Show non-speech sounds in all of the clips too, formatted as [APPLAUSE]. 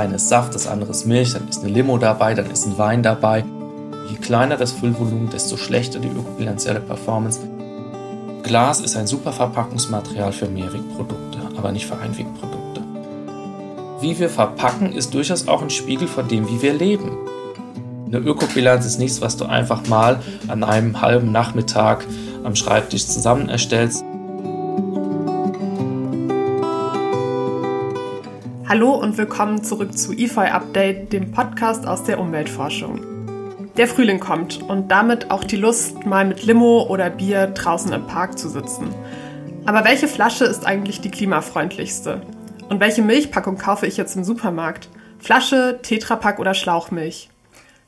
eine ist Saft, das andere ist Milch, dann ist eine Limo dabei, dann ist ein Wein dabei. Je kleiner das Füllvolumen, desto schlechter die ökobilanzielle Performance. Glas ist ein super Verpackungsmaterial für Mehrwegprodukte, aber nicht für Einwegprodukte. Wie wir verpacken, ist durchaus auch ein Spiegel von dem, wie wir leben. Eine Ökobilanz ist nichts, was du einfach mal an einem halben Nachmittag am Schreibtisch zusammen erstellst. Hallo und willkommen zurück zu EFI Update, dem Podcast aus der Umweltforschung. Der Frühling kommt und damit auch die Lust, mal mit Limo oder Bier draußen im Park zu sitzen. Aber welche Flasche ist eigentlich die klimafreundlichste? Und welche Milchpackung kaufe ich jetzt im Supermarkt? Flasche, Tetrapack oder Schlauchmilch?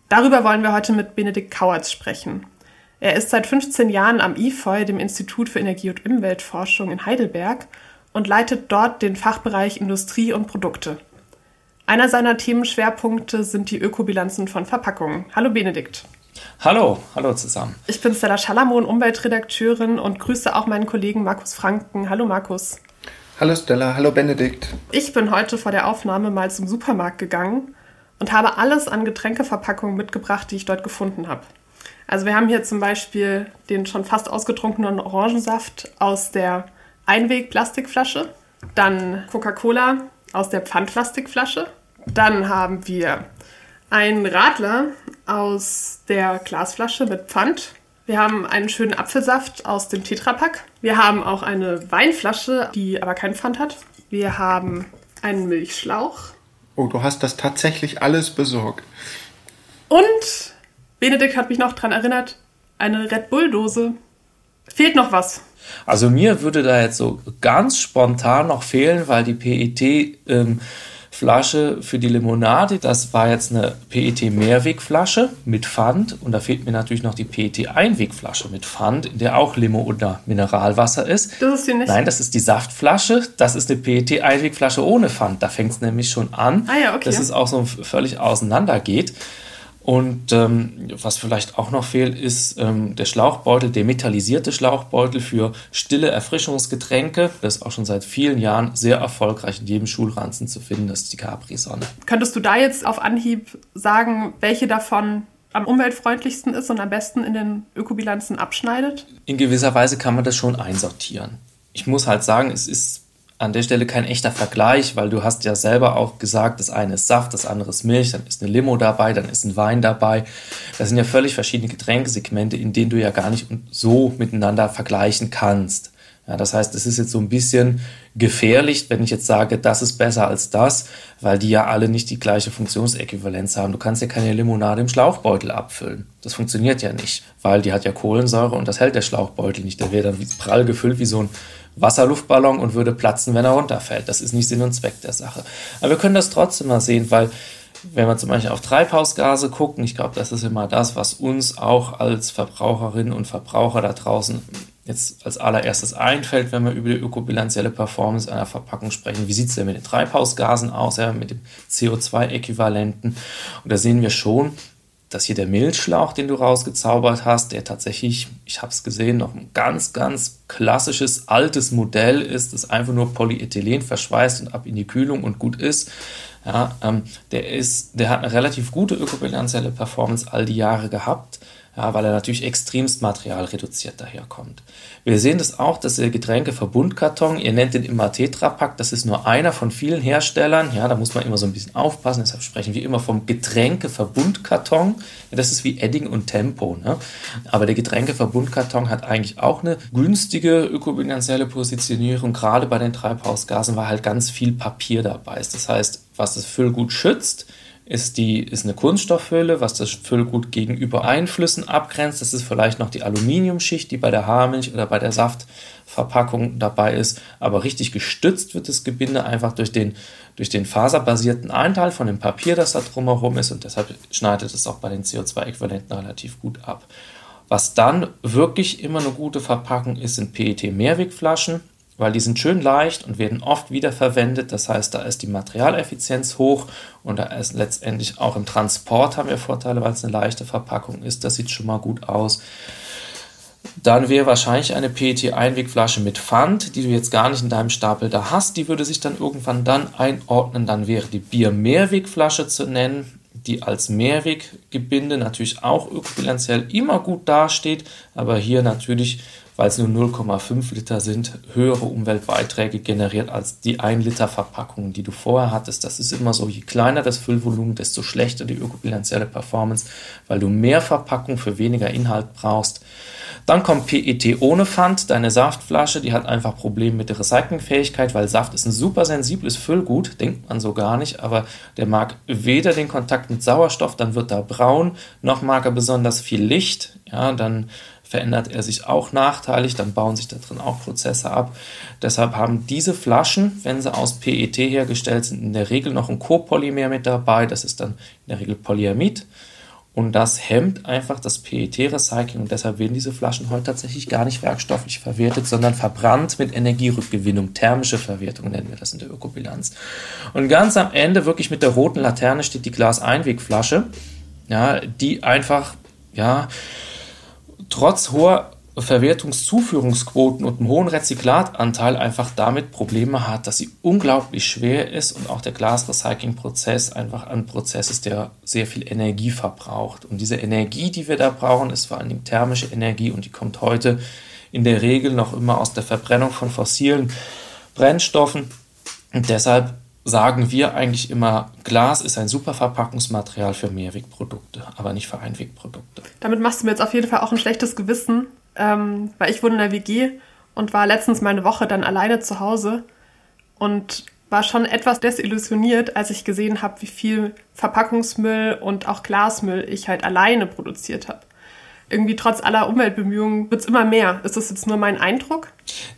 Darüber wollen wir heute mit Benedikt Kauertz sprechen. Er ist seit 15 Jahren am IFOI, dem Institut für Energie- und Umweltforschung in Heidelberg, und leitet dort den Fachbereich Industrie und Produkte. Einer seiner Themenschwerpunkte sind die Ökobilanzen von Verpackungen. Hallo Benedikt. Hallo, hallo zusammen. Ich bin Stella Schalamon, Umweltredakteurin und grüße auch meinen Kollegen Markus Franken. Hallo Markus. Hallo Stella, hallo Benedikt. Ich bin heute vor der Aufnahme mal zum Supermarkt gegangen und habe alles an Getränkeverpackungen mitgebracht, die ich dort gefunden habe. Also wir haben hier zum Beispiel den schon fast ausgetrunkenen Orangensaft aus der Einweg-Plastikflasche, dann Coca-Cola aus der Pfandplastikflasche, dann haben wir einen Radler aus der Glasflasche mit Pfand. Wir haben einen schönen Apfelsaft aus dem Tetrapack. Wir haben auch eine Weinflasche, die aber keinen Pfand hat. Wir haben einen Milchschlauch. Oh, du hast das tatsächlich alles besorgt. Und Benedikt hat mich noch daran erinnert, eine Red Bull-Dose. Fehlt noch was. Also mir würde da jetzt so ganz spontan noch fehlen, weil die PET ähm, Flasche für die Limonade, das war jetzt eine PET Mehrwegflasche mit Pfand und da fehlt mir natürlich noch die PET Einwegflasche mit Pfand, in der auch Limo oder Mineralwasser ist. Das ist die nicht. Nein, das ist die Saftflasche, das ist eine PET Einwegflasche ohne Pfand. Da fängt es nämlich schon an, ah, ja, okay. dass es auch so völlig auseinander geht. Und ähm, was vielleicht auch noch fehlt, ist ähm, der Schlauchbeutel, der metallisierte Schlauchbeutel für stille Erfrischungsgetränke. Das ist auch schon seit vielen Jahren sehr erfolgreich in jedem Schulranzen zu finden. Das ist die Capri-Sonne. Könntest du da jetzt auf Anhieb sagen, welche davon am umweltfreundlichsten ist und am besten in den Ökobilanzen abschneidet? In gewisser Weise kann man das schon einsortieren. Ich muss halt sagen, es ist an der Stelle kein echter Vergleich, weil du hast ja selber auch gesagt, das eine ist Saft, das andere ist Milch, dann ist eine Limo dabei, dann ist ein Wein dabei. Das sind ja völlig verschiedene Getränkesegmente, in denen du ja gar nicht so miteinander vergleichen kannst. Ja, das heißt, es ist jetzt so ein bisschen gefährlich, wenn ich jetzt sage, das ist besser als das, weil die ja alle nicht die gleiche Funktionsäquivalenz haben. Du kannst ja keine Limonade im Schlauchbeutel abfüllen. Das funktioniert ja nicht, weil die hat ja Kohlensäure und das hält der Schlauchbeutel nicht. Der wäre dann prall gefüllt wie so ein Wasserluftballon und würde platzen, wenn er runterfällt. Das ist nicht Sinn und Zweck der Sache. Aber wir können das trotzdem mal sehen, weil wenn wir zum Beispiel auf Treibhausgase gucken, ich glaube, das ist immer das, was uns auch als Verbraucherinnen und Verbraucher da draußen jetzt als allererstes einfällt, wenn wir über die ökobilanzielle Performance einer Verpackung sprechen. Wie sieht es denn mit den Treibhausgasen aus, ja, mit dem CO2-Äquivalenten? Und da sehen wir schon, dass hier der Milchschlauch, den du rausgezaubert hast, der tatsächlich, ich habe es gesehen, noch ein ganz, ganz klassisches altes Modell ist, das einfach nur Polyethylen verschweißt und ab in die Kühlung und gut ist. Ja, ähm, der ist, der hat eine relativ gute ökobilanzielle Performance all die Jahre gehabt ja, weil er natürlich extremst materialreduziert daherkommt. Wir sehen das auch, dass der Getränkeverbundkarton, ihr nennt den immer Tetrapack, das ist nur einer von vielen Herstellern, ja, da muss man immer so ein bisschen aufpassen, deshalb sprechen wir immer vom Getränkeverbundkarton, ja, das ist wie Edding und Tempo, ne? aber der Getränkeverbundkarton hat eigentlich auch eine günstige ökobilanzielle Positionierung, gerade bei den Treibhausgasen, weil halt ganz viel Papier dabei. Ist, das heißt, was das Füllgut schützt, ist, die, ist eine Kunststoffhülle, was das Füllgut gegenüber Einflüssen abgrenzt. Das ist vielleicht noch die Aluminiumschicht, die bei der Haarmilch oder bei der Saftverpackung dabei ist. Aber richtig gestützt wird das Gebinde einfach durch den, durch den faserbasierten Einteil von dem Papier, das da drumherum ist. Und deshalb schneidet es auch bei den CO2-Äquivalenten relativ gut ab. Was dann wirklich immer eine gute Verpackung ist, sind PET-Mehrwegflaschen weil die sind schön leicht und werden oft wiederverwendet. Das heißt, da ist die Materialeffizienz hoch und da ist letztendlich auch im Transport haben wir Vorteile, weil es eine leichte Verpackung ist. Das sieht schon mal gut aus. dann wäre wahrscheinlich eine PET-Einwegflasche mit Pfand, die du jetzt gar nicht in deinem Stapel da hast, die würde sich dann irgendwann dann einordnen. Dann wäre die Bier-Mehrwegflasche zu nennen, die als Mehrweggebinde natürlich auch ökobilanziell immer gut dasteht, aber hier natürlich weil es nur 0,5 Liter sind, höhere Umweltbeiträge generiert als die 1 Liter Verpackungen, die du vorher hattest. Das ist immer so, je kleiner das Füllvolumen, desto schlechter die ökobilanzielle Performance, weil du mehr Verpackung für weniger Inhalt brauchst. Dann kommt PET ohne Pfand, deine Saftflasche, die hat einfach Probleme mit der Recyclingfähigkeit, weil Saft ist ein super sensibles Füllgut, denkt man so gar nicht, aber der mag weder den Kontakt mit Sauerstoff, dann wird er braun, noch mag er besonders viel Licht, ja, dann verändert er sich auch nachteilig, dann bauen sich da drin auch Prozesse ab. Deshalb haben diese Flaschen, wenn sie aus PET hergestellt sind, in der Regel noch ein Copolymer mit dabei, das ist dann in der Regel Polyamid. Und das hemmt einfach das PET-Recycling und deshalb werden diese Flaschen heute tatsächlich gar nicht werkstofflich verwertet, sondern verbrannt mit Energierückgewinnung. Thermische Verwertung nennen wir das in der Ökobilanz. Und ganz am Ende, wirklich mit der roten Laterne, steht die Glas-Einwegflasche, ja, die einfach, ja, trotz hoher Verwertungszuführungsquoten und einem hohen Rezyklatanteil einfach damit Probleme hat, dass sie unglaublich schwer ist und auch der Glasrecycling-Prozess einfach ein Prozess ist, der sehr viel Energie verbraucht. Und diese Energie, die wir da brauchen, ist vor allen Dingen thermische Energie und die kommt heute in der Regel noch immer aus der Verbrennung von fossilen Brennstoffen. Und deshalb sagen wir eigentlich immer, Glas ist ein super Verpackungsmaterial für Mehrwegprodukte, aber nicht für Einwegprodukte. Damit machst du mir jetzt auf jeden Fall auch ein schlechtes Gewissen, ähm, weil ich wohne in der WG und war letztens mal eine Woche dann alleine zu Hause und war schon etwas desillusioniert, als ich gesehen habe, wie viel Verpackungsmüll und auch Glasmüll ich halt alleine produziert habe. Irgendwie trotz aller Umweltbemühungen wird es immer mehr. Ist das jetzt nur mein Eindruck?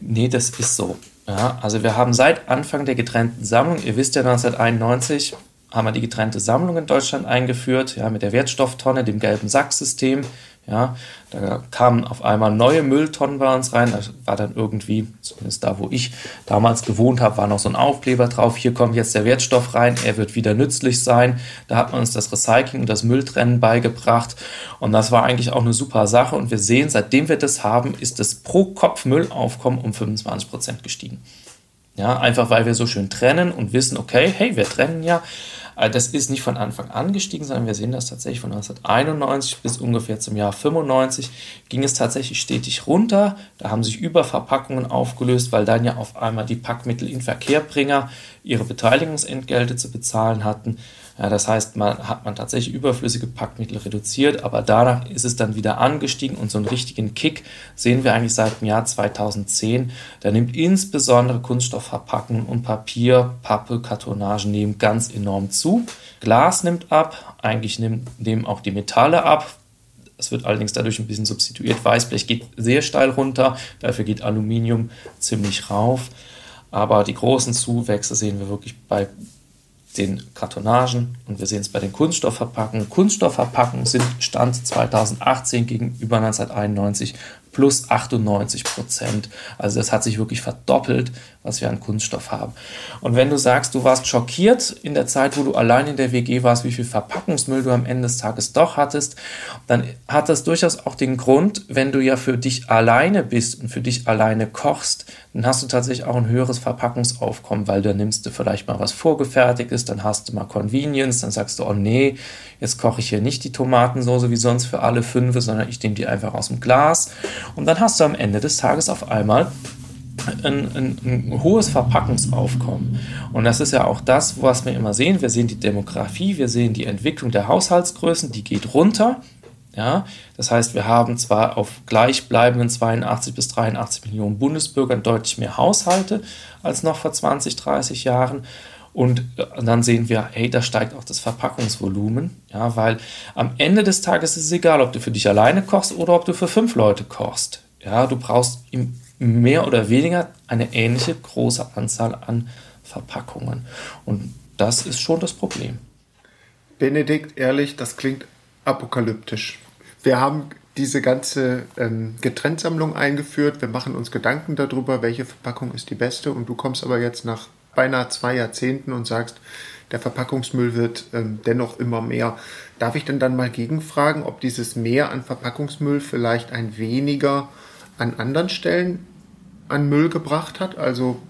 Nee, das ist so. Ja, also wir haben seit Anfang der getrennten Sammlung, ihr wisst ja 1991, haben wir die getrennte Sammlung in Deutschland eingeführt, ja, mit der Wertstofftonne, dem gelben Sacksystem. Ja, da kamen auf einmal neue Mülltonnen bei uns rein. Da war dann irgendwie, zumindest da, wo ich damals gewohnt habe, war noch so ein Aufkleber drauf. Hier kommt jetzt der Wertstoff rein, er wird wieder nützlich sein. Da hat man uns das Recycling und das Mülltrennen beigebracht. Und das war eigentlich auch eine super Sache. Und wir sehen, seitdem wir das haben, ist das pro Kopf Müllaufkommen um 25 Prozent gestiegen. Ja, einfach weil wir so schön trennen und wissen, okay, hey, wir trennen ja. Äh, das ist nicht von Anfang an gestiegen, sondern wir sehen das tatsächlich von 1991 bis ungefähr zum Jahr 95 ging es tatsächlich stetig runter. Da haben sich Überverpackungen aufgelöst, weil dann ja auf einmal die Packmittel in Verkehrbringer ihre Beteiligungsentgelte zu bezahlen hatten. Ja, das heißt, man hat man tatsächlich überflüssige Packmittel reduziert, aber danach ist es dann wieder angestiegen und so einen richtigen Kick sehen wir eigentlich seit dem Jahr 2010. Da nimmt insbesondere Kunststoffverpackungen und Papier, Pappe, Kartonagen nehmen ganz enorm zu. Glas nimmt ab, eigentlich nehmen auch die Metalle ab. Es wird allerdings dadurch ein bisschen substituiert. Weißblech geht sehr steil runter, dafür geht Aluminium ziemlich rauf. Aber die großen Zuwächse sehen wir wirklich bei den Kartonagen und wir sehen es bei den Kunststoffverpackungen. Kunststoffverpackungen sind Stand 2018 gegenüber 1991 plus 98 Prozent. Also das hat sich wirklich verdoppelt, was wir an Kunststoff haben. Und wenn du sagst, du warst schockiert in der Zeit, wo du allein in der WG warst, wie viel Verpackungsmüll du am Ende des Tages doch hattest, dann hat das durchaus auch den Grund, wenn du ja für dich alleine bist und für dich alleine kochst, dann hast du tatsächlich auch ein höheres Verpackungsaufkommen, weil da nimmst du vielleicht mal was vorgefertigtes, dann hast du mal Convenience, dann sagst du, oh nee, jetzt koche ich hier nicht die Tomatensoße wie sonst für alle fünf, sondern ich nehme die einfach aus dem Glas. Und dann hast du am Ende des Tages auf einmal ein, ein, ein, hohes Verpackungsaufkommen. Und das ist ja auch das, was wir immer sehen. Wir sehen die Demografie, wir sehen die Entwicklung der Haushaltsgrößen, die geht runter. Ja, das heißt, wir haben zwar auf gleichbleibenden 82 bis 83 Millionen Bundesbürgern deutlich mehr Haushalte als noch vor 20, 30 Jahren. Und dann sehen wir, hey, da steigt auch das Verpackungsvolumen, ja, weil am Ende des Tages ist es egal, ob du für dich alleine kochst oder ob du für fünf Leute kochst. Ja, du brauchst mehr oder weniger eine ähnliche große Anzahl an Verpackungen. Und das ist schon das Problem. Benedikt, ehrlich, das klingt apokalyptisch. Wir haben diese ganze ähm, Getrenntsammlung eingeführt. Wir machen uns Gedanken darüber, welche Verpackung ist die beste. Und du kommst aber jetzt nach beinahe zwei Jahrzehnten und sagst, der Verpackungsmüll wird ähm, dennoch immer mehr. Darf ich denn dann mal gegenfragen, ob dieses Mehr an Verpackungsmüll vielleicht ein weniger an anderen Stellen an Müll gebracht hat? Also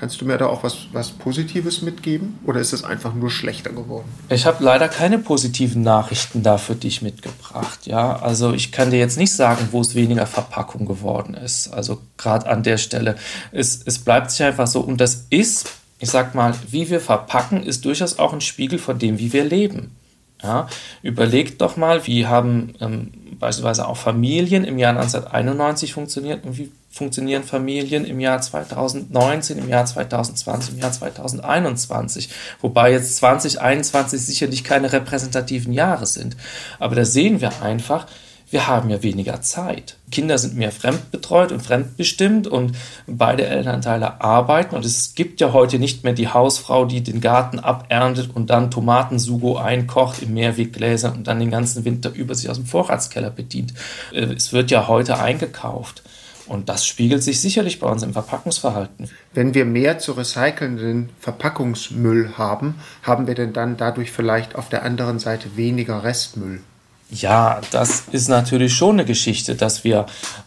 Kannst du mir da auch was, was Positives mitgeben oder ist es einfach nur schlechter geworden? Ich habe leider keine positiven Nachrichten da für dich mitgebracht. Ja, also ich kann dir jetzt nicht sagen, wo es weniger Verpackung geworden ist. Also gerade an der Stelle. Es, es bleibt sich einfach so und das ist, ich sag mal, wie wir verpacken, ist durchaus auch ein Spiegel von dem, wie wir leben. Ja, überlegt doch mal, wie haben ähm, beispielsweise auch Familien im Jahr 1991 funktioniert und wie funktionieren Familien im Jahr 2019, im Jahr 2020, im Jahr 2021. Wobei jetzt 2021 sicherlich keine repräsentativen Jahre sind. Aber da sehen wir einfach, wir haben ja weniger Zeit. Kinder sind mehr fremdbetreut und fremdbestimmt und beide Elternteile arbeiten und es gibt ja heute nicht mehr die Hausfrau, die den Garten aberntet und dann Tomatensugo einkocht in Mehrweggläsern und dann den ganzen Winter über sich aus dem Vorratskeller bedient. Äh, es wird ja heute eingekauft. Und das spiegelt sich sicherlich bei uns im Verpackungsverhalten. Wenn wir mehr zu recycelnden Verpackungsmüll haben, haben wir denn dann dadurch vielleicht auf der anderen Seite weniger Restmüll? Ja, das ist natürlich schon eine Geschichte, dass wir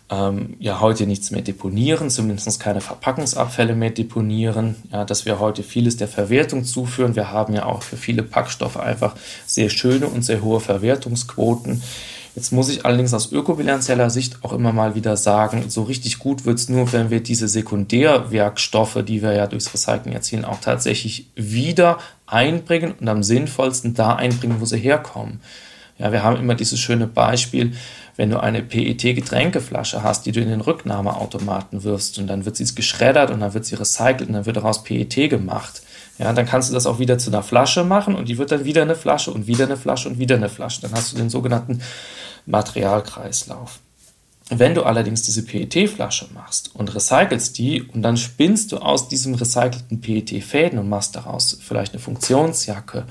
ähm, ja heute nichts mehr deponieren, zumindest keine Verpackungsabfälle mehr deponieren, ja, dass wir heute vieles der Verwertung zuführen. Wir haben ja auch für viele Packstoffe einfach sehr schöne und sehr hohe Verwertungsquoten. Jetzt muss ich allerdings aus ökobilanzieller Sicht auch immer mal wieder sagen, so richtig gut wird es nur, wenn wir diese Sekundärwerkstoffe, die wir ja durchs Recycling erzielen, auch tatsächlich wieder einbringen und am sinnvollsten da einbringen, wo sie herkommen. Ja, wir haben immer dieses schöne Beispiel, wenn du eine PET-Getränkeflasche hast, die du in den Rücknahmeautomaten wirfst und dann wird sie geschreddert und dann wird sie recycelt und dann wird daraus PET gemacht. Ja, dann kannst du das auch wieder zu einer Flasche machen und die wird dann wieder eine Flasche und wieder eine Flasche und wieder eine Flasche. Dann hast du den sogenannten Materialkreislauf. Wenn du allerdings diese PET-Flasche machst und recycelst die und dann spinnst du aus diesem recycelten PET Fäden und machst daraus vielleicht eine Funktionsjacke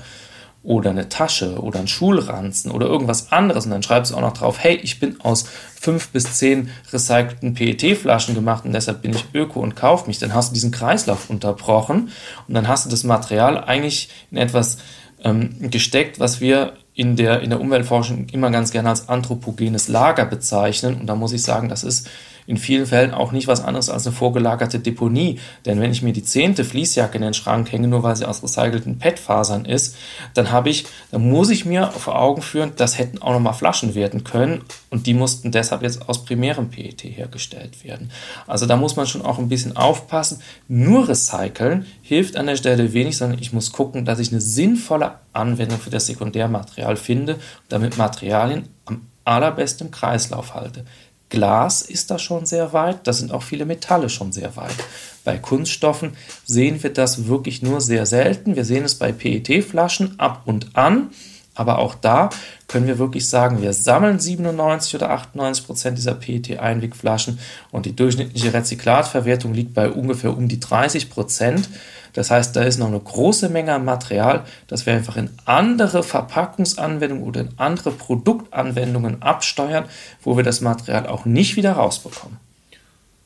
oder eine Tasche oder ein Schulranzen oder irgendwas anderes. Und dann schreibst du auch noch drauf, hey, ich bin aus fünf bis zehn recycelten PET-Flaschen gemacht und deshalb bin ich öko und kauf mich, dann hast du diesen Kreislauf unterbrochen und dann hast du das Material eigentlich in etwas ähm, gesteckt, was wir in der, in der Umweltforschung immer ganz gerne als anthropogenes Lager bezeichnen. Und da muss ich sagen, das ist in vielen Fällen auch nicht was anderes als eine vorgelagerte Deponie. Denn wenn ich mir die zehnte Fließjacke in den Schrank hänge, nur weil sie aus recycelten PET-Fasern ist, dann habe ich, dann muss ich mir vor Augen führen, das hätten auch nochmal Flaschen werden können und die mussten deshalb jetzt aus primärem PET hergestellt werden. Also da muss man schon auch ein bisschen aufpassen. Nur recyceln hilft an der Stelle wenig, sondern ich muss gucken, dass ich eine sinnvolle Anwendung für das Sekundärmaterial finde, damit Materialien am allerbesten im Kreislauf halte. Glas ist da schon sehr weit, da sind auch viele Metalle schon sehr weit. Bei Kunststoffen sehen wir das wirklich nur sehr selten. Wir sehen es bei PET-Flaschen ab und an, aber auch da können wir wirklich sagen, wir sammeln 97 oder 98 Prozent dieser PET-Einwegflaschen und die durchschnittliche Rezyklatverwertung liegt bei ungefähr um die 30 Prozent. Das heißt, da ist noch eine große Menge an Material, das wir einfach in andere Verpackungsanwendungen oder in andere Produktanwendungen absteuern, wo wir das Material auch nicht wieder rausbekommen.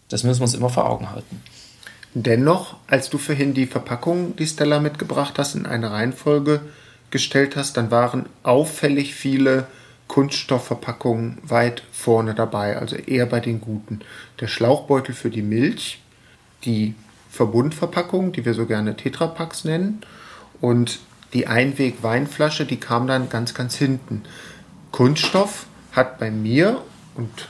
Das müssen wir uns immer vor Augen halten. Dennoch, als du vorhin die Verpackung, die Stella mitgebracht hast, in eine Reihenfolge gestellt hast, dann waren auffällig viele Kunststoffverpackungen weit vorne dabei, also eher bei den guten. Der Schlauchbeutel für die Milch, die Verbundverpackung, die wir so gerne Tetrapacks nennen. Und die Einweg-Weinflasche, die kam dann ganz, ganz hinten. Kunststoff hat bei mir und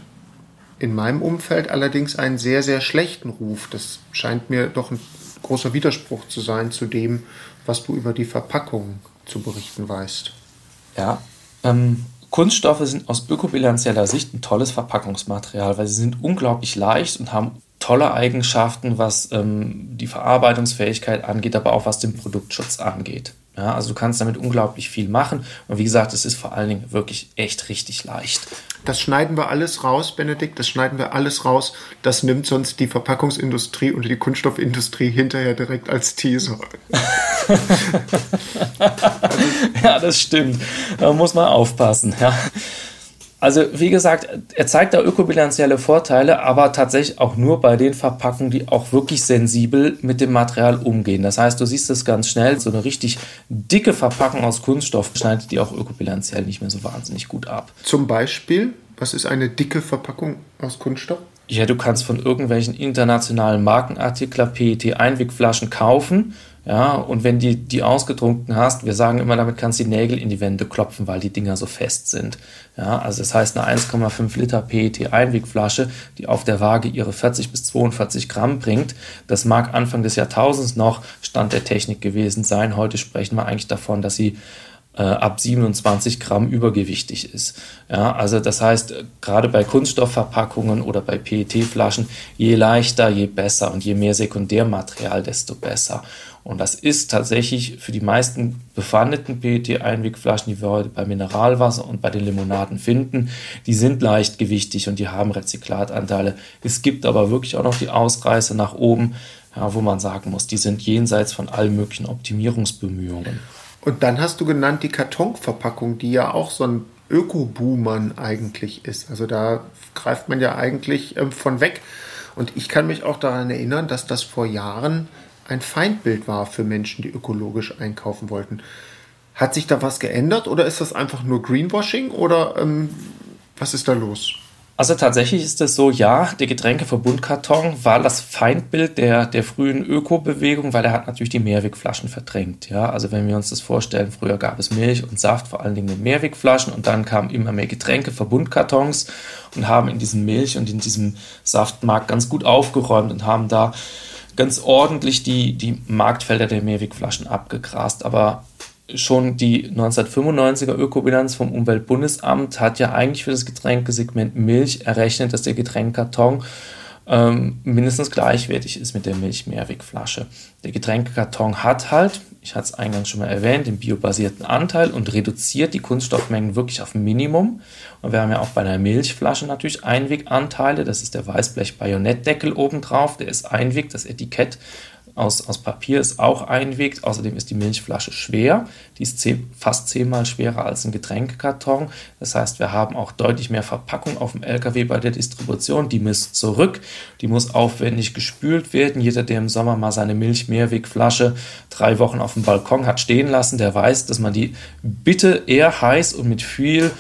in meinem Umfeld allerdings einen sehr, sehr schlechten Ruf. Das scheint mir doch ein großer Widerspruch zu sein zu dem, was du über die Verpackung zu berichten weißt. Ja, ähm, Kunststoffe sind aus ökobilanzieller Sicht ein tolles Verpackungsmaterial, weil sie sind unglaublich leicht und haben tolle Eigenschaften, was ähm, die Verarbeitungsfähigkeit angeht, aber auch was den Produktschutz angeht. Ja, also du kannst damit unglaublich viel machen. Und wie gesagt, es ist vor allen Dingen wirklich echt richtig leicht. Das schneiden wir alles raus, Benedikt. Das schneiden wir alles raus. Das nimmt sonst die Verpackungsindustrie und die Kunststoffindustrie hinterher direkt als Teaser. [LAUGHS] ja, das stimmt. Da muss man aufpassen. Ja. Also wie gesagt, er zeigt da ökobilanzielle Vorteile, aber tatsächlich auch nur bei den Verpackungen, die auch wirklich sensibel mit dem Material umgehen. Das heißt, du siehst es ganz schnell, so eine richtig dicke Verpackung aus Kunststoff schneidet die auch ökobilanziell nicht mehr so wahnsinnig gut ab. Zum Beispiel, was ist eine dicke Verpackung aus Kunststoff? Ja, du kannst von irgendwelchen internationalen Markenartikler PET-Einwegflaschen kaufen ja, und wenn die, die ausgetrunken hast, wir sagen immer, damit kannst du die Nägel in die Wände klopfen, weil die Dinger so fest sind. Ja, also das heißt, eine 1,5 Liter PET-Einwegflasche, die auf der Waage ihre 40 bis 42 Gramm bringt, das mag Anfang des Jahrtausends noch Stand der Technik gewesen sein. Heute sprechen wir eigentlich davon, dass sie äh, ab 27 Gramm übergewichtig ist. Ja, also das heißt, gerade bei Kunststoffverpackungen oder bei PET-Flaschen, je leichter, je besser und je mehr Sekundärmaterial, desto besser. Und das ist tatsächlich für die meisten befandeten PET-Einwegflaschen, die wir heute bei Mineralwasser und bei den Limonaden finden, die sind leichtgewichtig und die haben Rezyklatanteile. Es gibt aber wirklich auch noch die Ausreißer nach oben, ja, wo man sagen muss, die sind jenseits von allen möglichen Optimierungsbemühungen. Und dann hast du genannt die Kartonverpackung, die ja auch so ein Öko-Boomern eigentlich ist. Also da greift man ja eigentlich ähm, von weg. Und ich kann mich auch daran erinnern, dass das vor Jahren ein Feindbild war für Menschen, die ökologisch einkaufen wollten. Hat sich da was geändert oder ist das einfach nur Greenwashing oder ähm, was ist da los? Also tatsächlich ist es so, ja, der Getränkeverbundkarton war das Feindbild der, der frühen Ökobewegung, weil er hat natürlich die Mehrwegflaschen verdrängt. Ja, also wenn wir uns das vorstellen, früher gab es Milch und Saft, vor allen Dingen in Mehrwegflaschen und dann kamen immer mehr Getränkeverbundkartons und haben in diesem Milch und in diesem Saftmarkt ganz gut aufgeräumt und haben da ganz ordentlich die, die Marktfelder der Mehrwegflaschen abgegrast. Aber schon die 1995er Ökobilanz vom Umweltbundesamt hat ja eigentlich für das Getränkesegment Milch errechnet, dass der Getränkkarton ähm, mindestens gleichwertig ist mit der Milch-Mehrwegflasche. Der Getränkekarton hat halt ich hatte es eingangs schon mal erwähnt, den biobasierten Anteil und reduziert die Kunststoffmengen wirklich auf Minimum. Und wir haben ja auch bei einer Milchflasche natürlich Einweganteile. Das ist der Weißblech-Bajonettdeckel obendrauf, der ist Einweg, das Etikett aus, aus Papier ist auch einwegt. Außerdem ist die Milchflasche schwer. Die ist zehn, fast zehnmal schwerer als ein Getränkekarton. Das heißt, wir haben auch deutlich mehr Verpackung auf dem LKW bei der Distribution. Die misst zurück. Die muss aufwendig gespült werden. Jeder, der im Sommer mal seine Milch-Mehrwegflasche drei Wochen auf dem Balkon hat stehen lassen, der weiß, dass man die bitte eher heiß und mit viel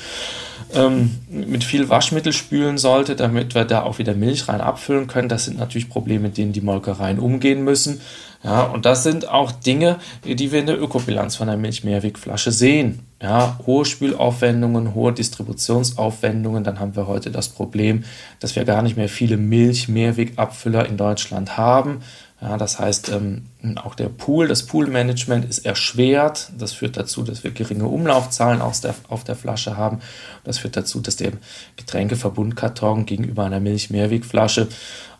ähm, mit viel Waschmittel spülen sollte, damit wir da auch wieder Milch rein abfüllen können. Das sind natürlich Probleme, mit denen die Molkereien umgehen müssen. Ja, und das sind auch Dinge, die wir in der Ökobilanz von einer Milchmehrwegflasche sehen. Ja, hohe Spülaufwendungen, hohe Distributionsaufwendungen. Dann haben wir heute das Problem, dass wir gar nicht mehr viele Milch-Mehrwegabfüller in Deutschland haben. Ja, das heißt, ähm, auch der Pool, das Poolmanagement ist erschwert. Das führt dazu, dass wir geringe Umlaufzahlen aus der, auf der Flasche haben. Das führt dazu, dass der Getränkeverbundkarton gegenüber einer Milch-Mehrwegflasche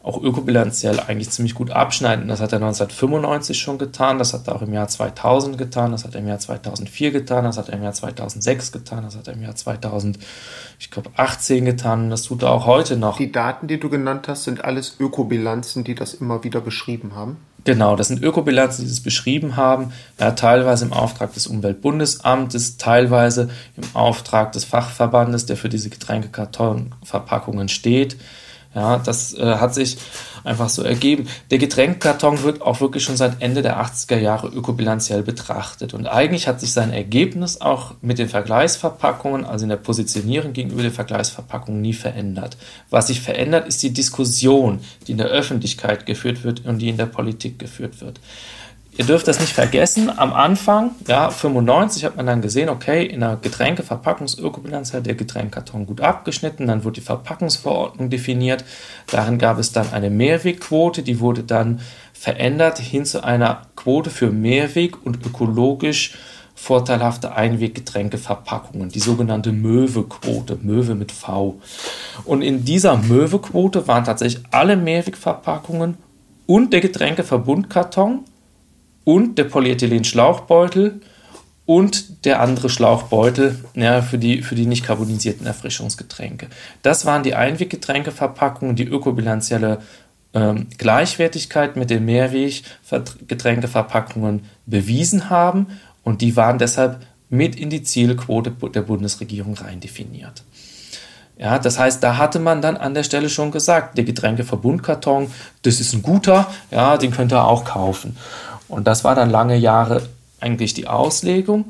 auch ökobilanziell eigentlich ziemlich gut abschneiden. Das hat er 1995 schon getan, das hat er auch im Jahr 2000 getan, das hat er im Jahr 2004 getan, das hat er im Jahr 2006 getan, das hat er im Jahr 2018 getan und das tut er auch heute noch. Die Daten, die du genannt hast, sind alles Ökobilanzen, die das immer wieder beschrieben haben? Genau, das sind Ökobilanzen, die das beschrieben haben, ja, teilweise im Auftrag des Umweltbundesamtes, teilweise im Auftrag des Fachverbandes, der für diese Getränkekartonverpackungen steht. Ja, das äh, hat sich einfach so ergeben. Der Getränkkarton wird auch wirklich schon seit Ende der 80er Jahre ökobilanziell betrachtet. Und eigentlich hat sich sein Ergebnis auch mit den Vergleichsverpackungen, also in der Positionierung gegenüber den Vergleichsverpackungen, nie verändert. Was sich verändert, ist die Diskussion, die in der Öffentlichkeit geführt wird und die in der Politik geführt wird. Ihr dürft das nicht vergessen, am Anfang, ja, 95 hat man dann gesehen, okay, in der Getränkeverpackungsökobilanz hat der Getränkkarton gut abgeschnitten, dann wurde die Verpackungsverordnung definiert, darin gab es dann eine Mehrwegquote, die wurde dann verändert hin zu einer Quote für Mehrweg und ökologisch vorteilhafte Einweggetränkeverpackungen, die sogenannte Möwe-Quote, Möwe mit V. Und in dieser Möwe-Quote waren tatsächlich alle Mehrwegverpackungen und der Getränkeverbundkarton und der Polyethylen-Schlauchbeutel und der andere Schlauchbeutel ja, für, die, für die nicht carbonisierten Erfrischungsgetränke. Das waren die Einweggetränkeverpackungen, die ökobilanzielle ähm, Gleichwertigkeit mit den Mehrweggetränkeverpackungen bewiesen haben und die waren deshalb mit in die Zielquote der Bundesregierung rein definiert. Ja, das heißt, da hatte man dann an der Stelle schon gesagt, der Getränkeverbundkarton, das ist ein guter, ja, den könnt ihr auch kaufen. Und das war dann lange Jahre eigentlich die Auslegung.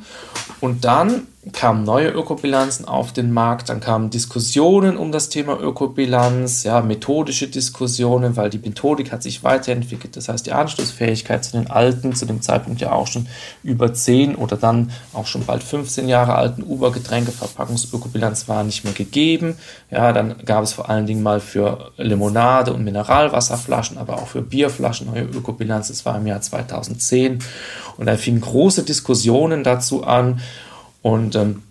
Und dann kamen neue Ökobilanzen auf den Markt, dann kamen Diskussionen um das Thema Ökobilanz, ja, methodische Diskussionen, weil die Methodik hat sich weiterentwickelt. Das heißt, die Anschlussfähigkeit zu den alten, zu dem Zeitpunkt ja auch schon über 10 oder dann auch schon bald 15 Jahre alten Uber-Getränkeverpackungsökobilanz war nicht mehr gegeben. Ja, dann gab es vor allen Dingen mal für Limonade und Mineralwasserflaschen, aber auch für Bierflaschen neue Ökobilanz. Das war im Jahr 2010. Und da fingen große Diskussionen dazu an. Und ähm,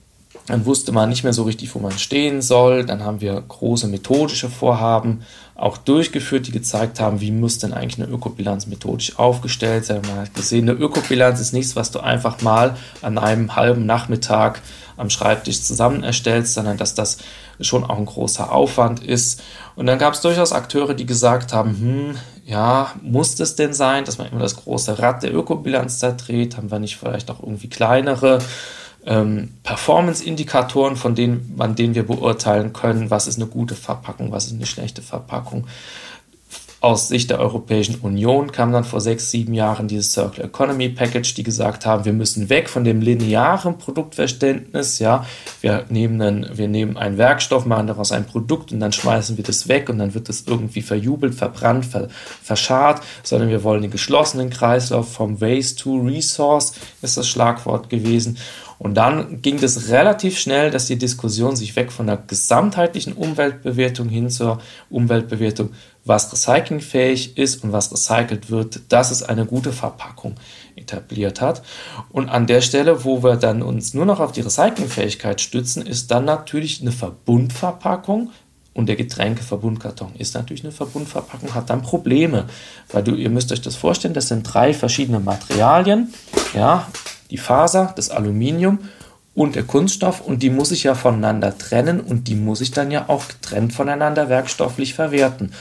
dann wusste man nicht mehr so richtig, wo man stehen soll. Dann haben wir große methodische Vorhaben auch durchgeführt, die gezeigt haben, wie muss denn eigentlich eine Ökobilanz methodisch aufgestellt sein. Man hat gesehen, eine Ökobilanz ist nichts, was du einfach mal an einem halben Nachmittag am Schreibtisch zusammen erstellst, sondern dass das schon auch ein großer Aufwand ist. Und dann gab es durchaus Akteure, die gesagt haben, hm, ja, muss das denn sein, dass man immer das große Rad der Ökobilanz da dreht? Haben wir nicht vielleicht auch irgendwie kleinere ähm, Performance-Indikatoren, von denen, an denen wir beurteilen können, was ist eine gute Verpackung, was ist eine schlechte Verpackung? aus Sicht der Europäischen Union kam dann vor sechs, sieben Jahren dieses Circular Economy Package, die gesagt haben, wir müssen weg von dem linearen Produktverständnis. Ja, wir nehmen einen, wir nehmen einen Werkstoff, machen daraus ein Produkt und dann schmeißen wir das weg und dann wird das irgendwie verjubelt, verbrannt, ver, verscharrt, sondern wir wollen den geschlossenen Kreislauf vom Waste to Resource ist das Schlagwort gewesen. Und dann ging es relativ schnell, dass die Diskussion sich weg von der gesamtheitlichen Umweltbewertung hin zur Umweltbewertung, was recyclingfähig ist und was recycelt wird, dass es eine gute Verpackung etabliert hat. Und an der Stelle, wo wir dann uns nur noch auf die Recyclingfähigkeit stützen, ist dann natürlich eine Verbundverpackung, und der Getränkeverbundkarton ist natürlich eine Verbundverpackung, hat dann Probleme, weil du, ihr müsst euch das vorstellen, das sind drei verschiedene Materialien, ja, die Faser, das Aluminium und der Kunststoff und die muss ich ja voneinander trennen und die muss ich dann ja auch getrennt voneinander werkstofflich verwerten.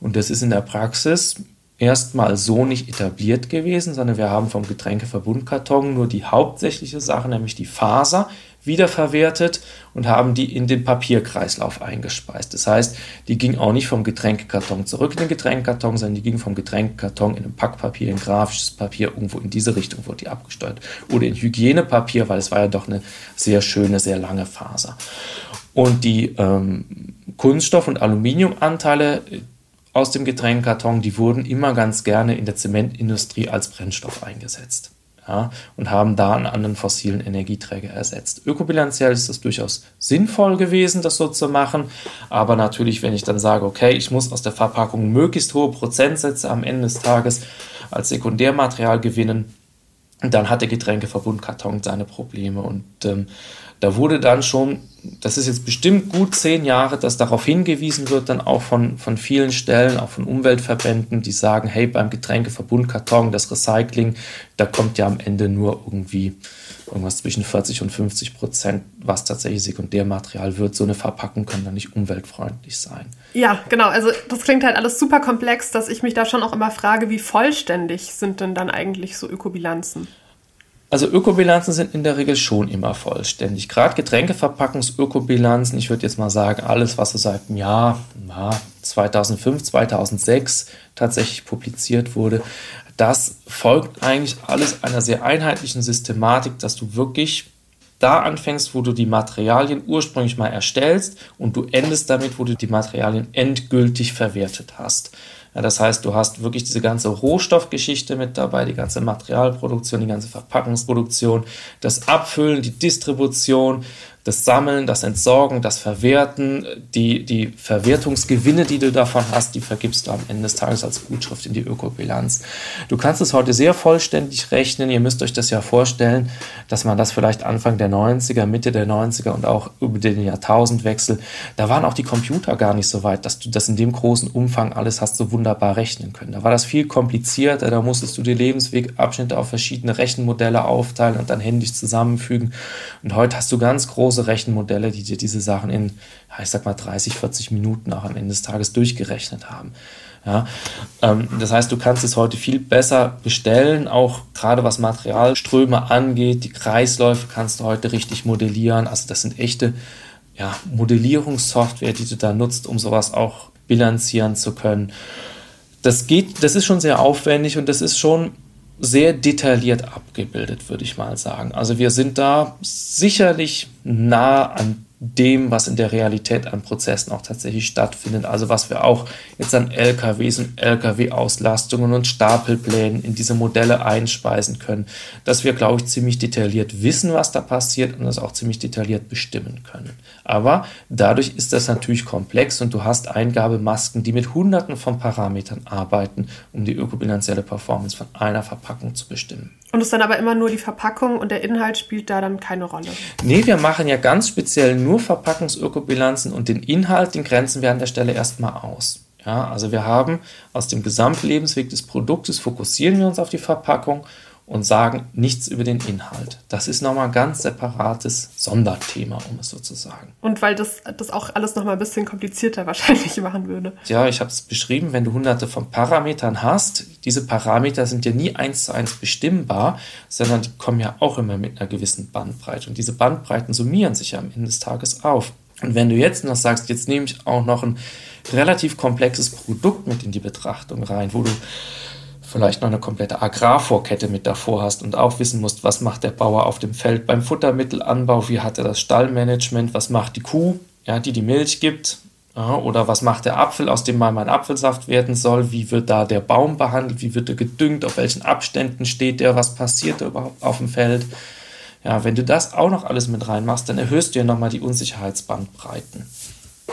Und das ist in der Praxis erstmal so nicht etabliert gewesen, sondern wir haben vom Getränkeverbundkarton nur die hauptsächliche Sache, nämlich die Faser, wiederverwertet und haben die in den Papierkreislauf eingespeist. Das heißt, die ging auch nicht vom Getränkekarton zurück in den Getränkekarton, sondern die ging vom Getränkekarton in ein Packpapier, in grafisches Papier, irgendwo in diese Richtung wurde die abgesteuert. Oder in Hygienepapier, weil es war ja doch eine sehr schöne, sehr lange Faser. Und die ähm, Kunststoff- und Aluminiumanteile aus dem Getränkekarton, die wurden immer ganz gerne in der Zementindustrie als Brennstoff eingesetzt ja, und haben da einen anderen fossilen Energieträger ersetzt. Ökobilanziell ist das durchaus sinnvoll gewesen, das so zu machen, aber natürlich, wenn ich dann sage, okay, ich muss aus der Verpackung möglichst hohe Prozentsätze am Ende des Tages als Sekundärmaterial gewinnen, dann hat der Getränkeverbundkarton seine Probleme und ähm, da wurde dann schon, das ist jetzt bestimmt gut zehn Jahre, dass darauf hingewiesen wird, dann auch von, von vielen Stellen, auch von Umweltverbänden, die sagen, hey, beim Getränkeverbundkarton, das Recycling, da kommt ja am Ende nur irgendwie irgendwas zwischen 40 und 50 Prozent, was tatsächlich Sekundärmaterial wird. So eine Verpackung kann dann nicht umweltfreundlich sein. Ja, genau. Also das klingt halt alles super komplex, dass ich mich da schon auch immer frage, wie vollständig sind denn dann eigentlich so Ökobilanzen? Also Ökobilanzen sind in der Regel schon immer vollständig. Gerade Getränkeverpackungsökobilanzen, ich würde jetzt mal sagen, alles, was so seit dem Jahr 2005, 2006 tatsächlich publiziert wurde, das folgt eigentlich alles einer sehr einheitlichen Systematik, dass du wirklich da anfängst, wo du die Materialien ursprünglich mal erstellst und du endest damit, wo du die Materialien endgültig verwertet hast. Ja, das heißt, du hast wirklich diese ganze Rohstoffgeschichte mit dabei, die ganze Materialproduktion, die ganze Verpackungsproduktion, das Abfüllen, die Distribution, das Sammeln, das Entsorgen, das Verwerten, die, die Verwertungsgewinne, die du davon hast, die vergibst du am Ende des Tages als Gutschrift in die Ökobilanz. Du kannst es heute sehr vollständig rechnen. Ihr müsst euch das ja vorstellen, dass man das vielleicht Anfang der 90er, Mitte der 90er und auch über den Jahrtausendwechsel, da waren auch die Computer gar nicht so weit, dass du das in dem großen Umfang alles hast so wunderbar rechnen können. Da war das viel komplizierter, da musstest du die Lebenswegabschnitte auf verschiedene Rechenmodelle aufteilen und dann händisch zusammenfügen. Und heute hast du ganz große Rechenmodelle, die dir diese Sachen in, ich sag mal, 30, 40 Minuten auch am Ende des Tages durchgerechnet haben. Ja, ähm, das heißt, du kannst es heute viel besser bestellen, auch gerade was Materialströme angeht. Die Kreisläufe kannst du heute richtig modellieren. Also das sind echte ja, Modellierungssoftware, die du da nutzt, um sowas auch bilanzieren zu können. Das geht, das ist schon sehr aufwendig und das ist schon sehr detailliert abgebildet, würde ich mal sagen. Also wir sind da sicherlich nah an dem, was in der Realität an Prozessen auch tatsächlich stattfindet. Also was wir auch jetzt an LKWs und LKW-Auslastungen und Stapelplänen in diese Modelle einspeisen können, dass wir, glaube ich, ziemlich detailliert wissen, was da passiert und das auch ziemlich detailliert bestimmen können. Aber dadurch ist das natürlich komplex und du hast Eingabemasken, die mit Hunderten von Parametern arbeiten, um die ökobilanzielle Performance von einer Verpackung zu bestimmen. Und es ist dann aber immer nur die Verpackung und der Inhalt spielt da dann keine Rolle. Nee, wir machen ja ganz speziell nur Verpackungsökobilanzen und den Inhalt, den grenzen wir an der Stelle erstmal aus. Ja, also wir haben aus dem Gesamtlebensweg des Produktes fokussieren wir uns auf die Verpackung und sagen nichts über den Inhalt. Das ist nochmal ein ganz separates Sonderthema, um es so zu sagen. Und weil das, das auch alles nochmal ein bisschen komplizierter [LAUGHS] wahrscheinlich machen würde. Ja, ich habe es beschrieben, wenn du hunderte von Parametern hast, diese Parameter sind ja nie eins zu eins bestimmbar, sondern die kommen ja auch immer mit einer gewissen Bandbreite. Und diese Bandbreiten summieren sich ja am Ende des Tages auf. Und wenn du jetzt noch sagst, jetzt nehme ich auch noch ein relativ komplexes Produkt mit in die Betrachtung rein, wo du vielleicht noch eine komplette Agrarvorkette mit davor hast und auch wissen musst, was macht der Bauer auf dem Feld beim Futtermittelanbau, wie hat er das Stallmanagement, was macht die Kuh, ja, die die Milch gibt, ja, oder was macht der Apfel, aus dem mal mein Apfelsaft werden soll, wie wird da der Baum behandelt, wie wird er gedüngt, auf welchen Abständen steht der, was passiert überhaupt auf dem Feld. Ja, wenn du das auch noch alles mit reinmachst, dann erhöhst du ja nochmal die Unsicherheitsbandbreiten.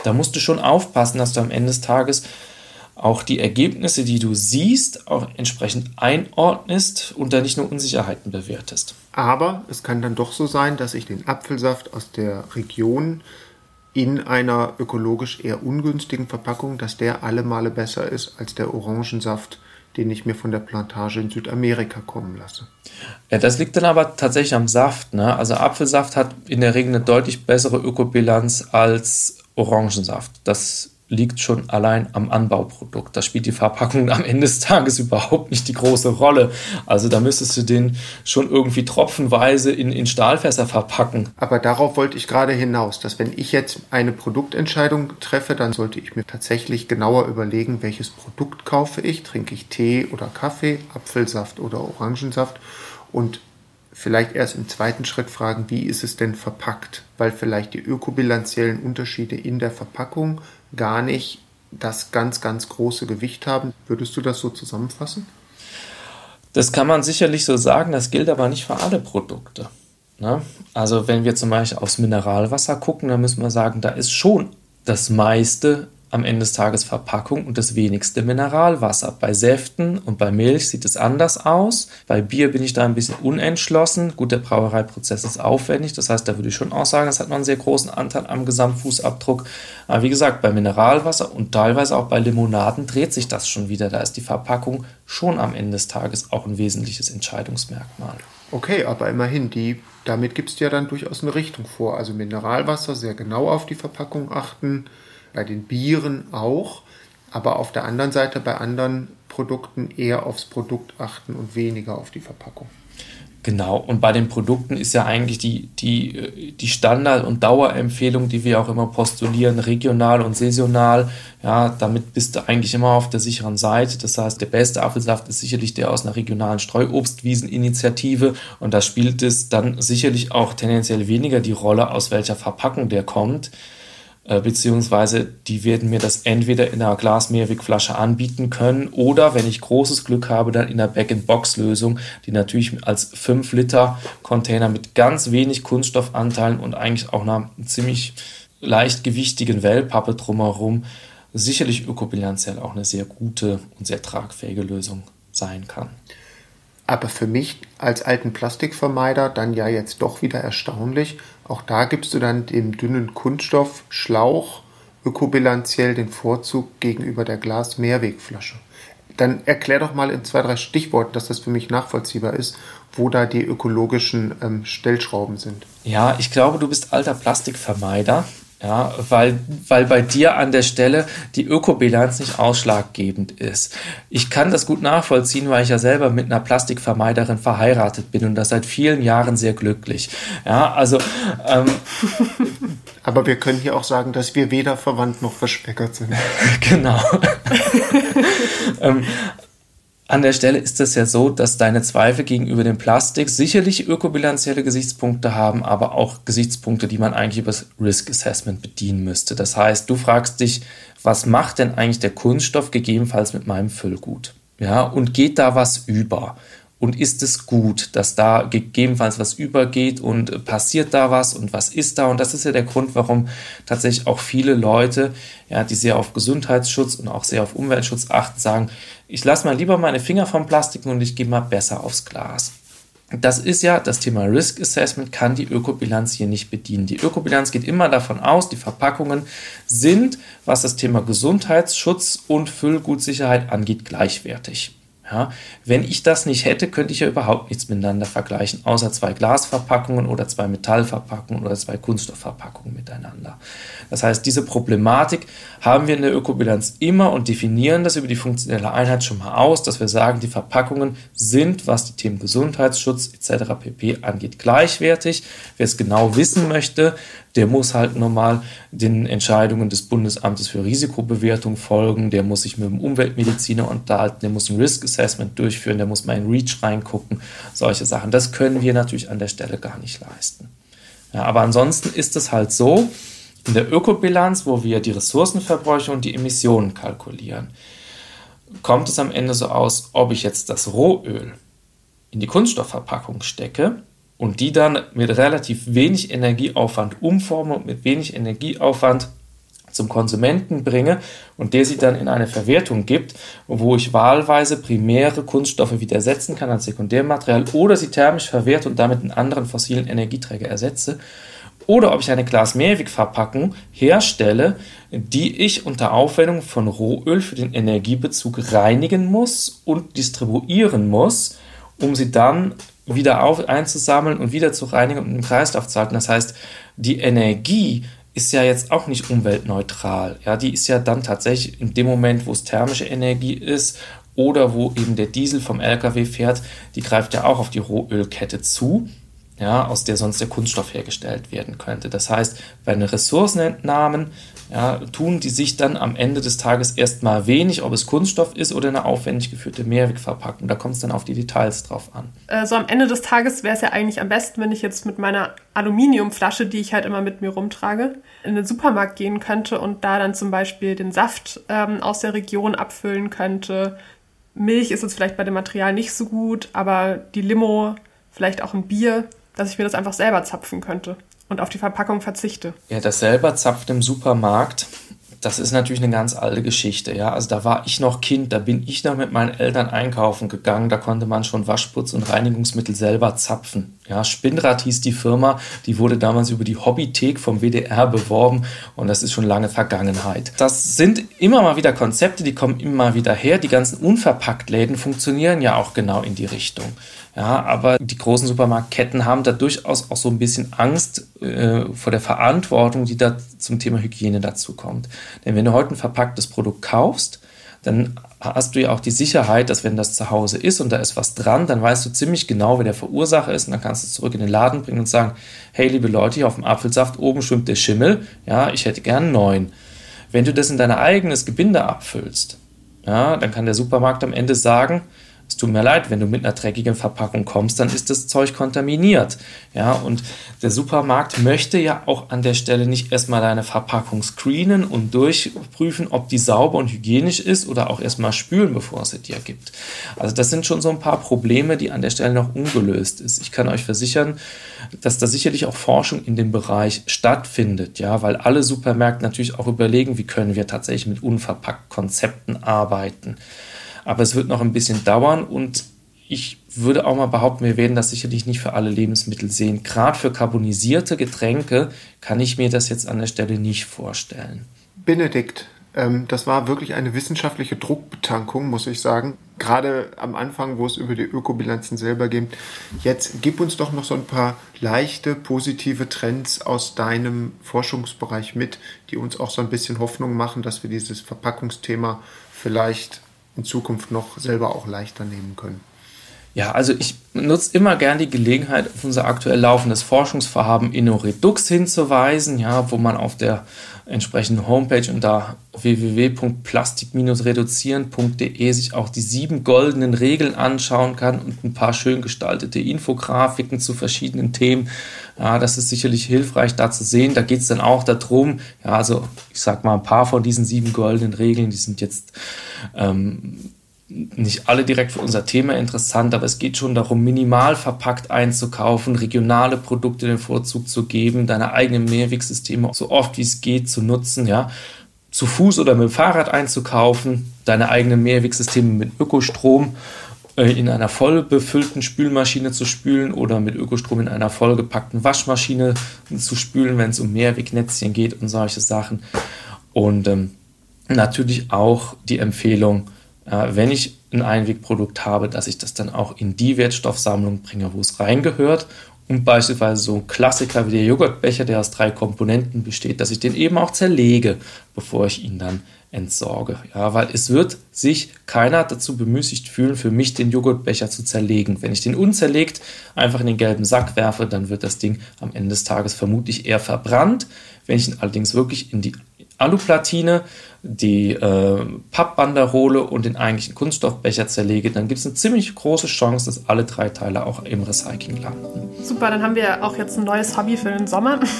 Da musst du schon aufpassen, dass du am Ende des Tages auch die Ergebnisse, die du siehst, auch entsprechend einordnest und da nicht nur Unsicherheiten bewertest. Aber es kann dann doch so sein, dass ich den Apfelsaft aus der Region in einer ökologisch eher ungünstigen Verpackung, dass der alle Male besser ist als der Orangensaft, den ich mir von der Plantage in Südamerika kommen lasse. Ja, das liegt dann aber tatsächlich am Saft. Ne? Also Apfelsaft hat in der Regel eine deutlich bessere Ökobilanz als Orangensaft. Das liegt schon allein am Anbauprodukt. Da spielt die Verpackung am Ende des Tages überhaupt nicht die große Rolle. Also da müsstest du den schon irgendwie tropfenweise in, in Stahlfässer verpacken. Aber darauf wollte ich gerade hinaus, dass wenn ich jetzt eine Produktentscheidung treffe, dann sollte ich mir tatsächlich genauer überlegen, welches Produkt kaufe ich. Trinke ich Tee oder Kaffee, Apfelsaft oder Orangensaft und vielleicht erst im zweiten Schritt fragen, wie ist es denn verpackt? Weil vielleicht die ökobilanziellen Unterschiede in der Verpackung gar nicht das ganz, ganz große Gewicht haben. Würdest du das so zusammenfassen? Das kann man sicherlich so sagen, das gilt aber nicht für alle Produkte. Ne? Also wenn wir zum Beispiel aufs Mineralwasser gucken, dann müssen wir sagen, da ist schon das meiste am Ende des Tages Verpackung und das wenigste Mineralwasser. Bei Säften und bei Milch sieht es anders aus. Bei Bier bin ich da ein bisschen unentschlossen. Gut, der Brauereiprozess ist aufwendig, das heißt, da würde ich schon auch sagen, das hat noch einen sehr großen Anteil am Gesamtfußabdruck. Aber wie gesagt, bei Mineralwasser und teilweise auch bei Limonaden dreht sich das schon wieder. Da ist die Verpackung schon am Ende des Tages auch ein wesentliches Entscheidungsmerkmal. Okay, aber immerhin, die, damit gibst du ja dann durchaus eine Richtung vor. Also Mineralwasser sehr genau auf die Verpackung achten bei den Bieren auch, aber auf der anderen Seite bei anderen Produkten eher aufs Produkt achten und weniger auf die Verpackung. Genau, und bei den Produkten ist ja eigentlich die, die, die Standard- und Dauerempfehlung, die wir auch immer postulieren, regional und saisonal. Ja, damit bist du eigentlich immer auf der sicheren Seite. Das heißt, der beste Apfelsaft ist sicherlich der aus einer regionalen Streuobstwieseninitiative. Und da spielt es dann sicherlich auch tendenziell weniger die Rolle, aus welcher Verpackung der kommt. Äh, beziehungsweise die werden mir das entweder in einer Glas-Mehrwegflasche anbieten können oder, wenn ich großes Glück habe, dann in einer Back-in-Box-Lösung, die natürlich als 5-Liter-Container mit ganz wenig Kunststoffanteilen und eigentlich auch einer ziemlich leicht gewichtigen Wellpappe drumherum sicherlich ökobilanziell auch eine sehr gute und sehr tragfähige Lösung sein kann. Aber für mich als alten Plastikvermeider dann ja jetzt doch wieder erstaunlich. Auch da gibst du dann dem dünnen Kunststoffschlauch ökobilanziell den Vorzug gegenüber der Glas-Mehrwegflasche. Dann erklär doch mal in zwei, drei Stichworten, dass das für mich nachvollziehbar ist, wo da die ökologischen ähm, Stellschrauben sind. Ja, ich glaube, du bist alter Plastikvermeider. Ja, weil, weil bei dir an der Stelle die Ökobilanz nicht ausschlaggebend ist. Ich kann das gut nachvollziehen, weil ich ja selber mit einer Plastikvermeiderin verheiratet bin und das seit vielen Jahren sehr glücklich. Ja, also. Ähm, [LAUGHS] Aber wir können hier auch sagen, dass wir weder verwandt noch verschwägert sind. [LAUGHS] genau. [LAUGHS] ähm, an der Stelle ist es ja so, dass deine Zweifel gegenüber dem Plastik sicherlich ökobilanzielle Gesichtspunkte haben, aber auch Gesichtspunkte, die man eigentlich über das Risk Assessment bedienen müsste. Das heißt, du fragst dich, was macht denn eigentlich der Kunststoff gegebenenfalls mit meinem Füllgut? Ja, und geht da was über? Und ist es gut, dass da gegebenenfalls was übergeht und passiert da was und was ist da und das ist ja der Grund, warum tatsächlich auch viele Leute, ja, die sehr auf Gesundheitsschutz und auch sehr auf Umweltschutz achten, sagen, ich lasse mal lieber meine Finger vom Plastik und ich gehe mal besser aufs Glas. Das ist ja das Thema Risk Assessment kann die Ökobilanz hier nicht bedienen. Die Ökobilanz geht immer davon aus, die Verpackungen sind, was das Thema Gesundheitsschutz und Füllgutsicherheit angeht, gleichwertig. Ja, wenn ich das nicht hätte, könnte ich ja überhaupt nichts miteinander vergleichen, außer zwei Glasverpackungen oder zwei Metallverpackungen oder zwei Kunststoffverpackungen miteinander. Das heißt, diese Problematik haben wir in der Ökobilanz immer und definieren das über die funktionelle Einheit schon mal aus, dass wir sagen, die Verpackungen sind, was die Themen Gesundheitsschutz etc. pp angeht, gleichwertig. Wer es genau wissen möchte, der muss halt normal den Entscheidungen des Bundesamtes für Risikobewertung folgen, der muss sich mit dem Umweltmediziner unterhalten, der muss ein Risk Assessment durchführen, der muss mal in REACH reingucken, solche Sachen. Das können wir natürlich an der Stelle gar nicht leisten. Ja, aber ansonsten ist es halt so, in der Ökobilanz, wo wir die Ressourcenverbräuche und die Emissionen kalkulieren, kommt es am Ende so aus, ob ich jetzt das Rohöl in die Kunststoffverpackung stecke und die dann mit relativ wenig Energieaufwand umforme und mit wenig Energieaufwand zum Konsumenten bringe und der sie dann in eine Verwertung gibt, wo ich wahlweise primäre Kunststoffe wieder ersetzen kann als Sekundärmaterial oder sie thermisch verwerte und damit einen anderen fossilen Energieträger ersetze. Oder ob ich eine Glas-Mehrwegverpackung herstelle, die ich unter Aufwendung von Rohöl für den Energiebezug reinigen muss und distribuieren muss, um sie dann wieder auf, einzusammeln und wieder zu reinigen und im Kreislauf zu halten. Das heißt, die Energie ist ja jetzt auch nicht umweltneutral. Ja, die ist ja dann tatsächlich in dem Moment, wo es thermische Energie ist oder wo eben der Diesel vom LKW fährt, die greift ja auch auf die Rohölkette zu ja, aus der sonst der Kunststoff hergestellt werden könnte. Das heißt, bei den Ressourcenentnahmen ja, tun die sich dann am Ende des Tages erstmal wenig, ob es Kunststoff ist oder eine aufwendig geführte Mehrwegverpackung. Da kommt es dann auf die Details drauf an. Äh, so am Ende des Tages wäre es ja eigentlich am besten, wenn ich jetzt mit meiner Aluminiumflasche, die ich halt immer mit mir rumtrage, in den Supermarkt gehen könnte und da dann zum Beispiel den Saft ähm, aus der Region abfüllen könnte. Milch ist jetzt vielleicht bei dem Material nicht so gut, aber die Limo, vielleicht auch ein Bier, dass ich mir das einfach selber zapfen könnte und auf die Verpackung verzichte. Ja, das selber zapfen im Supermarkt, das ist natürlich eine ganz alte Geschichte. Ja, also da war ich noch Kind, da bin ich noch mit meinen Eltern einkaufen gegangen, da konnte man schon Waschputz und Reinigungsmittel selber zapfen. Ja, Spinnrad hieß die Firma, die wurde damals über die Hobbythek vom WDR beworben und das ist schon lange Vergangenheit. Das sind immer mal wieder Konzepte, die kommen immer wieder her. Die ganzen Unverpacktläden funktionieren ja auch genau in die Richtung. Ja, aber die großen Supermarktketten haben da durchaus auch so ein bisschen Angst äh, vor der Verantwortung, die da zum Thema Hygiene dazu kommt. Denn wenn du heute ein verpacktes Produkt kaufst, dann hast du ja auch die Sicherheit, dass wenn das zu Hause ist und da ist was dran, dann weißt du ziemlich genau, wer der Verursacher ist und dann kannst du es zurück in den Laden bringen und sagen, hey liebe Leute, hier auf dem Apfelsaft oben schwimmt der Schimmel, ja, ich hätte gern neuen. Wenn du das in dein eigenes Gebinde abfüllst, ja, dann kann der Supermarkt am Ende sagen, es tut mir leid, wenn du mit einer dreckigen Verpackung kommst, dann ist das Zeug kontaminiert. Ja, und der Supermarkt möchte ja auch an der Stelle nicht erstmal deine Verpackung screenen und durchprüfen, ob die sauber und hygienisch ist oder auch erstmal spülen, bevor es sie dir gibt. Also das sind schon so ein paar Probleme, die an der Stelle noch ungelöst ist. Ich kann euch versichern, dass da sicherlich auch Forschung in dem Bereich stattfindet, ja, weil alle Supermärkte natürlich auch überlegen, wie können wir tatsächlich mit unverpackt Konzepten arbeiten. Aber es wird noch ein bisschen dauern und ich würde auch mal behaupten, wir werden das sicherlich nicht für alle Lebensmittel sehen. Gerade für carbonisierte Getränke kann ich mir das jetzt an der Stelle nicht vorstellen. Benedikt, ähm, das war wirklich eine wissenschaftliche Druckbetankung, muss ich sagen. Gerade am Anfang, wo es über die Ökobilanzen selber geht. Jetzt gib uns doch noch so ein paar leichte, positive Trends aus deinem Forschungsbereich mit, die uns auch so ein bisschen Hoffnung machen, dass wir dieses Verpackungsthema vielleicht in Zukunft noch selber auch leichter nehmen können. Ja, also ich nutze immer gern die Gelegenheit, auf unser aktuell laufendes Forschungsvorhaben InnoRedux hinzuweisen, ja, wo man auf der entsprechenden Homepage unter www.plastik-reduzieren.de sich auch die sieben goldenen Regeln anschauen kann und ein paar schön gestaltete Infografiken zu verschiedenen Themen. Ja, das ist sicherlich hilfreich da zu sehen. Da geht es dann auch darum, ja, also ich sag mal, ein paar von diesen sieben goldenen Regeln, die sind jetzt ähm, nicht alle direkt für unser Thema interessant, aber es geht schon darum, minimal verpackt einzukaufen, regionale Produkte den Vorzug zu geben, deine eigenen Mehrwegsysteme so oft wie es geht zu nutzen, ja, zu Fuß oder mit dem Fahrrad einzukaufen, deine eigenen Mehrwegsysteme mit Ökostrom äh, in einer voll befüllten Spülmaschine zu spülen oder mit Ökostrom in einer vollgepackten Waschmaschine zu spülen, wenn es um Mehrwegnetzchen geht und solche Sachen. Und ähm, natürlich auch die Empfehlung, äh, wenn ich ein Einwegprodukt habe, dass ich das dann auch in die Wertstoffsammlung bringe, wo es reingehört. Und beispielsweise so ein Klassiker wie der Joghurtbecher, der aus drei Komponenten besteht, dass ich den eben auch zerlege, bevor ich ihn dann entsorge. Ja, weil es wird sich keiner dazu bemüßigt fühlen, für mich den Joghurtbecher zu zerlegen. Wenn ich den unzerlegt einfach in den gelben Sack werfe, dann wird das Ding am Ende des Tages vermutlich eher verbrannt. Wenn ich ihn allerdings wirklich in die Aluplatine, die äh, Pappbanderole und den eigentlichen Kunststoffbecher zerlege, dann gibt es eine ziemlich große Chance, dass alle drei Teile auch im Recycling landen. Super, dann haben wir auch jetzt ein neues Hobby für den Sommer. [LAUGHS]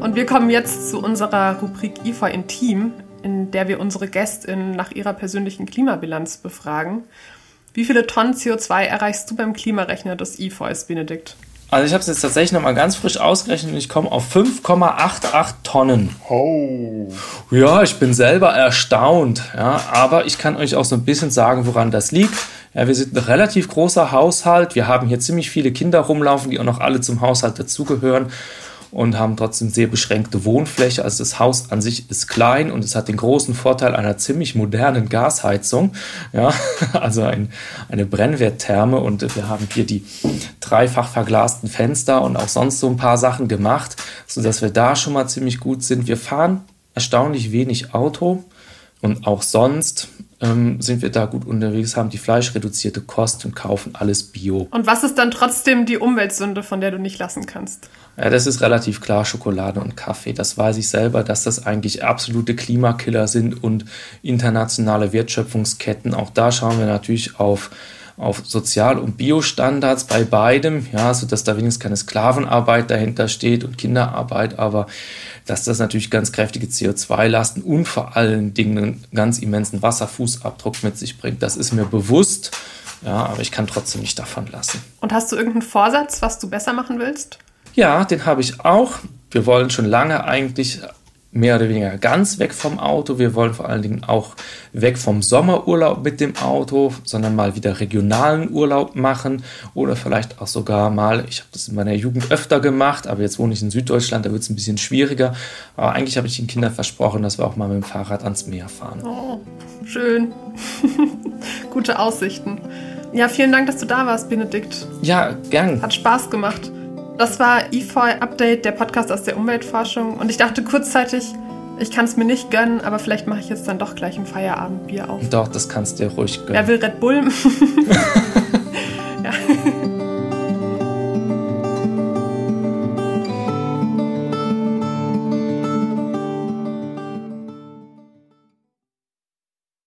Und wir kommen jetzt zu unserer Rubrik IFA Intim, in der wir unsere GästInnen nach ihrer persönlichen Klimabilanz befragen. Wie viele Tonnen CO2 erreichst du beim Klimarechner des IFOs, Benedikt? Also ich habe es jetzt tatsächlich nochmal ganz frisch ausgerechnet und ich komme auf 5,88 Tonnen. Oh. Ja, ich bin selber erstaunt. Ja, aber ich kann euch auch so ein bisschen sagen, woran das liegt. Ja, wir sind ein relativ großer Haushalt. Wir haben hier ziemlich viele Kinder rumlaufen, die auch noch alle zum Haushalt dazugehören und haben trotzdem sehr beschränkte Wohnfläche. Also das Haus an sich ist klein und es hat den großen Vorteil einer ziemlich modernen Gasheizung. Ja, [LAUGHS] also ein, eine Brennwerttherme und wir haben hier die dreifach verglasten Fenster und auch sonst so ein paar Sachen gemacht, sodass wir da schon mal ziemlich gut sind. Wir fahren erstaunlich wenig Auto und auch sonst ähm, sind wir da gut unterwegs, haben die fleischreduzierte Kost und kaufen alles Bio. Und was ist dann trotzdem die Umweltsünde, von der du nicht lassen kannst? Ja, das ist relativ klar Schokolade und Kaffee. Das weiß ich selber, dass das eigentlich absolute Klimakiller sind und internationale Wertschöpfungsketten. Auch da schauen wir natürlich auf auf Sozial- und Biostandards bei beidem, ja, sodass da wenigstens keine Sklavenarbeit dahinter steht und Kinderarbeit, aber dass das natürlich ganz kräftige CO2-Lasten und vor allen Dingen einen ganz immensen Wasserfußabdruck mit sich bringt. Das ist mir bewusst, ja, aber ich kann trotzdem nicht davon lassen. Und hast du irgendeinen Vorsatz, was du besser machen willst? Ja, den habe ich auch. Wir wollen schon lange eigentlich mehr oder weniger ganz weg vom Auto. Wir wollen vor allen Dingen auch weg vom Sommerurlaub mit dem Auto, sondern mal wieder regionalen Urlaub machen oder vielleicht auch sogar mal, ich habe das in meiner Jugend öfter gemacht, aber jetzt wohne ich in Süddeutschland, da wird es ein bisschen schwieriger. Aber eigentlich habe ich den Kindern versprochen, dass wir auch mal mit dem Fahrrad ans Meer fahren. Oh, schön. [LAUGHS] Gute Aussichten. Ja, vielen Dank, dass du da warst, Benedikt. Ja, gern. Hat Spaß gemacht. Das war EFOI Update, der Podcast aus der Umweltforschung. Und ich dachte kurzzeitig, ich kann es mir nicht gönnen, aber vielleicht mache ich jetzt dann doch gleich ein Feierabendbier auf. Doch, das kannst du dir ruhig gönnen. Wer will Red Bull? [LAUGHS] [LAUGHS]